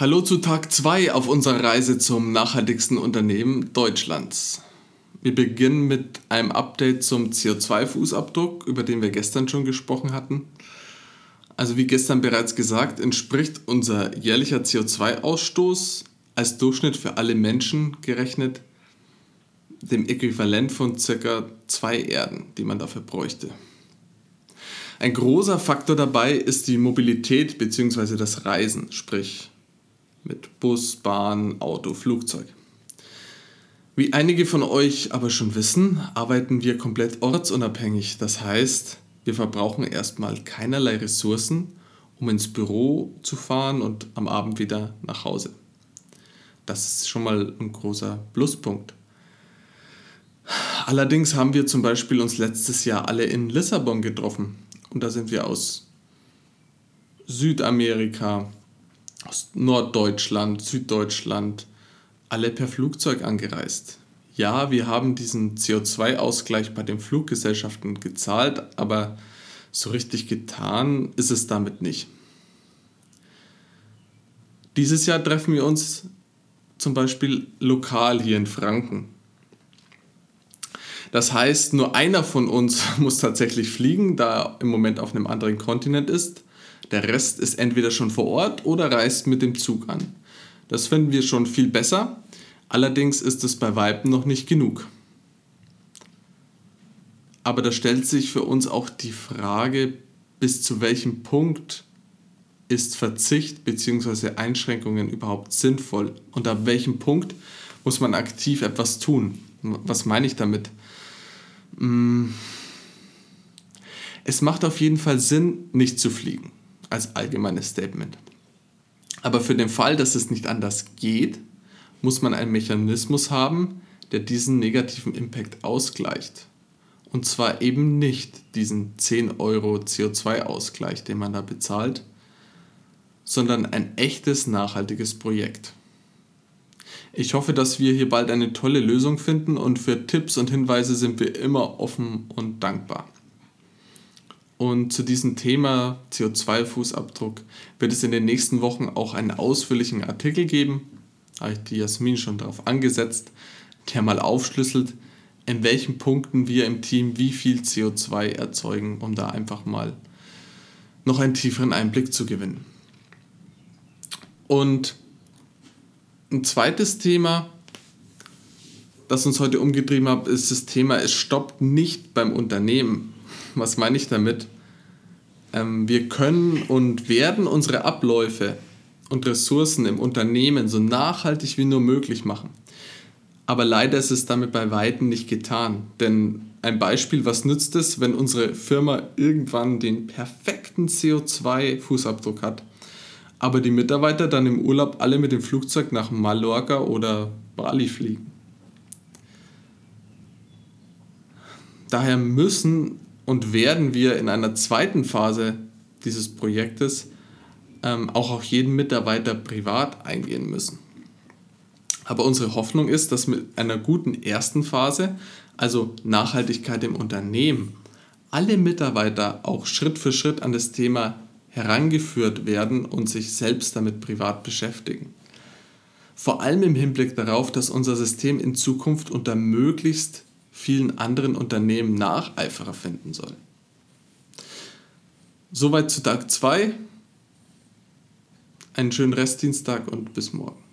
Hallo zu Tag 2 auf unserer Reise zum nachhaltigsten Unternehmen Deutschlands. Wir beginnen mit einem Update zum CO2-Fußabdruck, über den wir gestern schon gesprochen hatten. Also wie gestern bereits gesagt, entspricht unser jährlicher CO2-Ausstoß als Durchschnitt für alle Menschen gerechnet dem Äquivalent von ca. zwei Erden, die man dafür bräuchte. Ein großer Faktor dabei ist die Mobilität bzw. das Reisen, sprich mit Bus, Bahn, Auto, Flugzeug. Wie einige von euch aber schon wissen, arbeiten wir komplett ortsunabhängig. Das heißt, wir verbrauchen erstmal keinerlei Ressourcen, um ins Büro zu fahren und am Abend wieder nach Hause. Das ist schon mal ein großer Pluspunkt. Allerdings haben wir zum Beispiel uns letztes Jahr alle in Lissabon getroffen. Und da sind wir aus Südamerika, aus Norddeutschland, Süddeutschland, alle per Flugzeug angereist. Ja, wir haben diesen CO2-Ausgleich bei den Fluggesellschaften gezahlt, aber so richtig getan ist es damit nicht. Dieses Jahr treffen wir uns zum Beispiel lokal hier in Franken. Das heißt, nur einer von uns muss tatsächlich fliegen, da er im Moment auf einem anderen Kontinent ist. Der Rest ist entweder schon vor Ort oder reist mit dem Zug an. Das finden wir schon viel besser. Allerdings ist es bei Weitem noch nicht genug. Aber da stellt sich für uns auch die Frage, bis zu welchem Punkt ist Verzicht bzw. Einschränkungen überhaupt sinnvoll und ab welchem Punkt muss man aktiv etwas tun. Was meine ich damit? Mm. Es macht auf jeden Fall Sinn, nicht zu fliegen, als allgemeines Statement. Aber für den Fall, dass es nicht anders geht, muss man einen Mechanismus haben, der diesen negativen Impact ausgleicht. Und zwar eben nicht diesen 10 Euro CO2-Ausgleich, den man da bezahlt, sondern ein echtes nachhaltiges Projekt. Ich hoffe, dass wir hier bald eine tolle Lösung finden und für Tipps und Hinweise sind wir immer offen und dankbar. Und zu diesem Thema CO2-Fußabdruck wird es in den nächsten Wochen auch einen ausführlichen Artikel geben, habe ich die Jasmin schon darauf angesetzt, der mal aufschlüsselt, in welchen Punkten wir im Team wie viel CO2 erzeugen, um da einfach mal noch einen tieferen Einblick zu gewinnen. Und ein zweites Thema, das uns heute umgetrieben hat, ist das Thema, es stoppt nicht beim Unternehmen. Was meine ich damit? Ähm, wir können und werden unsere Abläufe und Ressourcen im Unternehmen so nachhaltig wie nur möglich machen. Aber leider ist es damit bei Weitem nicht getan. Denn ein Beispiel, was nützt es, wenn unsere Firma irgendwann den perfekten CO2-Fußabdruck hat aber die Mitarbeiter dann im Urlaub alle mit dem Flugzeug nach Mallorca oder Bali fliegen. Daher müssen und werden wir in einer zweiten Phase dieses Projektes ähm, auch auf jeden Mitarbeiter privat eingehen müssen. Aber unsere Hoffnung ist, dass mit einer guten ersten Phase, also Nachhaltigkeit im Unternehmen, alle Mitarbeiter auch Schritt für Schritt an das Thema herangeführt werden und sich selbst damit privat beschäftigen. Vor allem im Hinblick darauf, dass unser System in Zukunft unter möglichst vielen anderen Unternehmen Nacheiferer finden soll. Soweit zu Tag 2. Einen schönen Restdienstag und bis morgen.